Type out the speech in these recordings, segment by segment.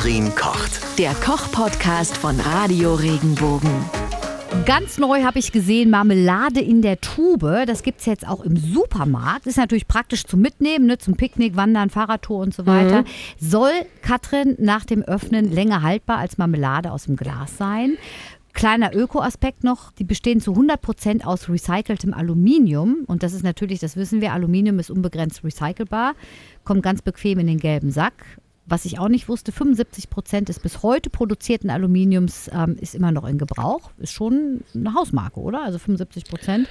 Katrin kocht. Der Koch-Podcast von Radio Regenbogen. Ganz neu habe ich gesehen Marmelade in der Tube. Das gibt es jetzt auch im Supermarkt. Ist natürlich praktisch zum Mitnehmen, ne? zum Picknick, Wandern, Fahrradtour und so weiter. Soll Katrin nach dem Öffnen länger haltbar als Marmelade aus dem Glas sein. Kleiner Öko-Aspekt noch, die bestehen zu 100% aus recyceltem Aluminium. Und das ist natürlich, das wissen wir, Aluminium ist unbegrenzt recycelbar, kommt ganz bequem in den gelben Sack. Was ich auch nicht wusste, 75% des bis heute produzierten Aluminiums ähm, ist immer noch in Gebrauch. Ist schon eine Hausmarke, oder? Also 75%.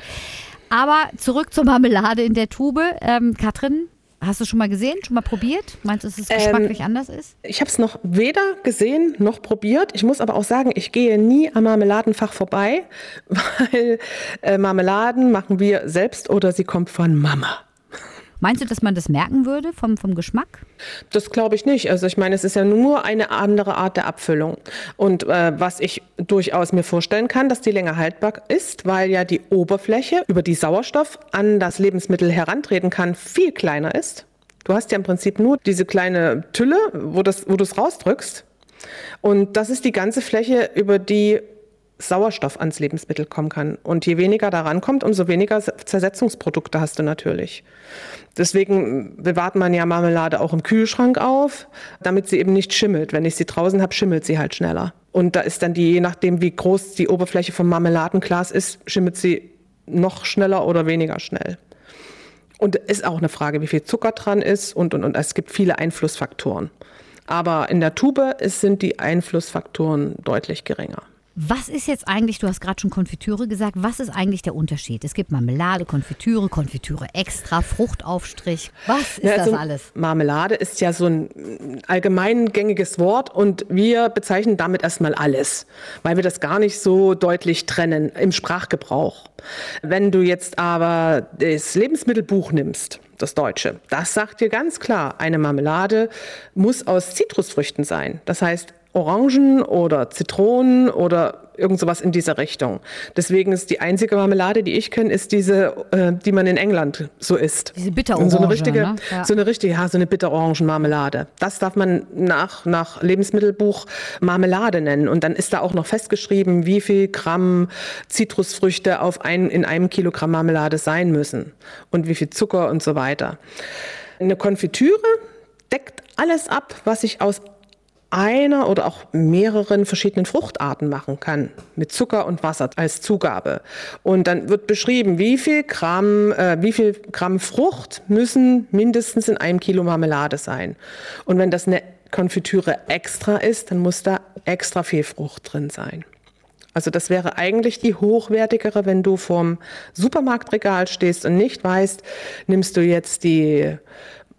Aber zurück zur Marmelade in der Tube. Ähm, Katrin, Hast du schon mal gesehen, schon mal probiert? Meinst du, dass es geschmacklich Ähm, anders ist? Ich habe es noch weder gesehen noch probiert. Ich muss aber auch sagen, ich gehe nie am Marmeladenfach vorbei, weil äh, Marmeladen machen wir selbst oder sie kommt von Mama. Meinst du, dass man das merken würde vom, vom Geschmack? Das glaube ich nicht. Also ich meine, es ist ja nur eine andere Art der Abfüllung. Und äh, was ich durchaus mir vorstellen kann, dass die länger haltbar ist, weil ja die Oberfläche, über die Sauerstoff an das Lebensmittel herantreten kann, viel kleiner ist. Du hast ja im Prinzip nur diese kleine Tülle, wo, wo du es rausdrückst. Und das ist die ganze Fläche, über die Sauerstoff ans Lebensmittel kommen kann. Und je weniger daran kommt, umso weniger Zersetzungsprodukte hast du natürlich. Deswegen bewahrt man ja Marmelade auch im Kühlschrank auf, damit sie eben nicht schimmelt. Wenn ich sie draußen habe, schimmelt sie halt schneller. Und da ist dann die, je nachdem, wie groß die Oberfläche vom Marmeladenglas ist, schimmelt sie noch schneller oder weniger schnell. Und ist auch eine Frage, wie viel Zucker dran ist und, und, und. Es gibt viele Einflussfaktoren. Aber in der Tube sind die Einflussfaktoren deutlich geringer. Was ist jetzt eigentlich, du hast gerade schon Konfitüre gesagt, was ist eigentlich der Unterschied? Es gibt Marmelade, Konfitüre, Konfitüre extra, Fruchtaufstrich. Was ist Ja, also das alles? Marmelade ist ja so ein allgemein gängiges Wort und wir bezeichnen damit erstmal alles, weil wir das gar nicht so deutlich trennen im Sprachgebrauch. Wenn du jetzt aber das Lebensmittelbuch nimmst, das Deutsche, das sagt dir ganz klar, eine Marmelade muss aus Zitrusfrüchten sein. Das heißt, Orangen oder Zitronen oder irgend sowas in dieser Richtung. Deswegen ist die einzige Marmelade, die ich kenne, ist diese, äh, die man in England so isst. Diese Bitterorange, So eine richtige, ne? Ja. so eine richtige, ja, so eine Bitterorangenmarmelade. Das darf man nach, nach Lebensmittelbuch Marmelade nennen. Und dann ist da auch noch festgeschrieben, wie viel Gramm Zitrusfrüchte auf ein, in einem Kilogramm Marmelade sein müssen. Und wie viel Zucker und so weiter. Eine Konfitüre deckt alles ab, was ich aus einer oder auch mehreren verschiedenen Fruchtarten machen kann, mit Zucker und Wasser als Zugabe. Und dann wird beschrieben, wie viel Gramm, äh, wie viel Gramm Frucht müssen mindestens in einem Kilo Marmelade sein. Und wenn das eine Konfitüre extra ist, dann muss da extra viel Frucht drin sein. Also das wäre eigentlich die hochwertigere, wenn du vorm Supermarktregal stehst und nicht weißt, nimmst du jetzt die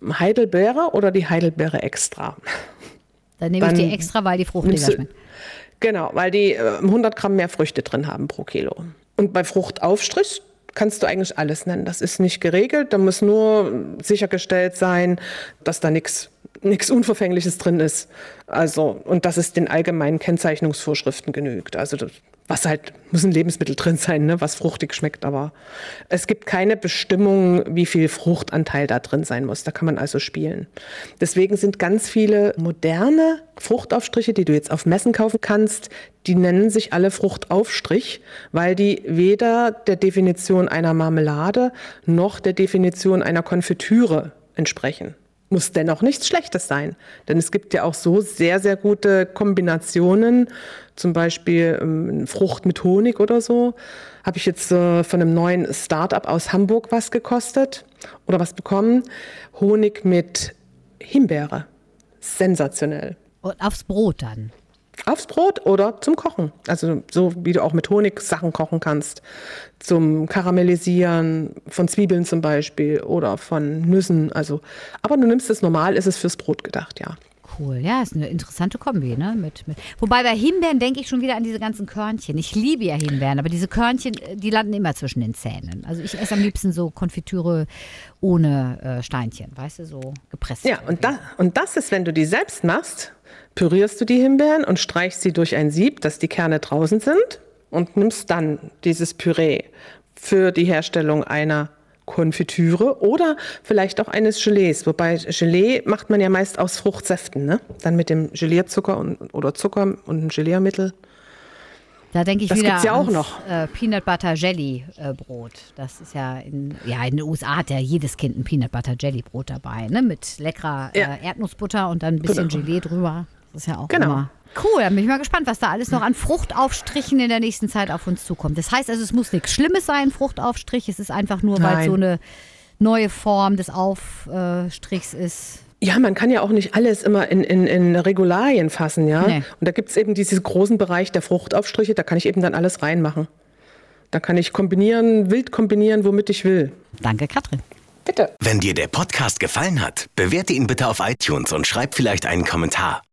Heidelbeere oder die Heidelbeere extra. Dann nehme ich die dann extra, weil die fruchtiger schmeckt. Genau, weil die äh, 100 Gramm mehr Früchte drin haben pro Kilo. Und bei Fruchtaufstrich kannst du eigentlich alles nennen. Das ist nicht geregelt, da muss nur sichergestellt sein, dass da nichts nichts Unverfängliches drin ist. Also, und dass es den allgemeinen Kennzeichnungsvorschriften genügt. Also, was halt, muss ein Lebensmittel drin sein, ne, was fruchtig schmeckt, aber es gibt keine Bestimmung, wie viel Fruchtanteil da drin sein muss. Da kann man also spielen. Deswegen sind ganz viele moderne Fruchtaufstriche, die du jetzt auf Messen kaufen kannst, die nennen sich alle Fruchtaufstrich, weil die weder der Definition einer Marmelade noch der Definition einer Konfitüre entsprechen muss dennoch nichts Schlechtes sein. Denn es gibt ja auch so sehr, sehr gute Kombinationen, zum Beispiel ähm, Frucht mit Honig oder so. Habe ich jetzt äh, von einem neuen Start-up aus Hamburg was gekostet oder was bekommen. Honig mit Himbeere. Sensationell. Und aufs Brot dann. Aufs Brot oder zum Kochen. Also so wie du auch mit Honig Sachen kochen kannst. Zum Karamellisieren von Zwiebeln zum Beispiel oder von Nüssen. Also, aber du nimmst es normal, ist es fürs Brot gedacht, ja. Cool, ja, ist eine interessante Kombi, ne? Mit, mit. Wobei bei Himbeeren denke ich schon wieder an diese ganzen Körnchen. Ich liebe ja Himbeeren, aber diese Körnchen, äh, die landen immer zwischen den Zähnen. Also ich esse am liebsten so Konfitüre ohne äh, Steinchen, weißt du, so gepresst. Ja, und, da, und das ist, wenn du die selbst machst, pürierst du die Himbeeren und streichst sie durch ein Sieb, dass die Kerne draußen sind und nimmst dann dieses Püree für die Herstellung einer Konfitüre oder vielleicht auch eines Gelees. Wobei Gelee macht man ja meist aus Fruchtsäften, ne? Dann mit dem Gelierzucker und, oder Zucker und einem Geliermittel. Da denke ich Das wieder gibt's ja auch ans, noch. Äh, Peanut Butter Jelly äh, Brot. Das ist ja in, ja in den USA hat ja jedes Kind ein Peanut Butter Jelly Brot dabei, ne? Mit leckerer Ja. äh, Erdnussbutter und dann ein bisschen Genau. Gelee drüber. Das ist ja auch Genau. immer. Cool, dann bin ich mal gespannt, was da alles noch an Fruchtaufstrichen in der nächsten Zeit auf uns zukommt. Das heißt also, es muss nichts Schlimmes sein, Fruchtaufstrich. Es ist einfach nur, weil so eine neue Form des Aufstrichs ist. Ja, man kann ja auch nicht alles immer in, in, in Regularien fassen, ja. Nee. Und da gibt es eben diesen großen Bereich der Fruchtaufstriche, da kann ich eben dann alles reinmachen. Da kann ich kombinieren, wild kombinieren, womit ich will. Danke, Katrin. Bitte. Wenn dir der Podcast gefallen hat, bewerte ihn bitte auf iTunes und schreib vielleicht einen Kommentar.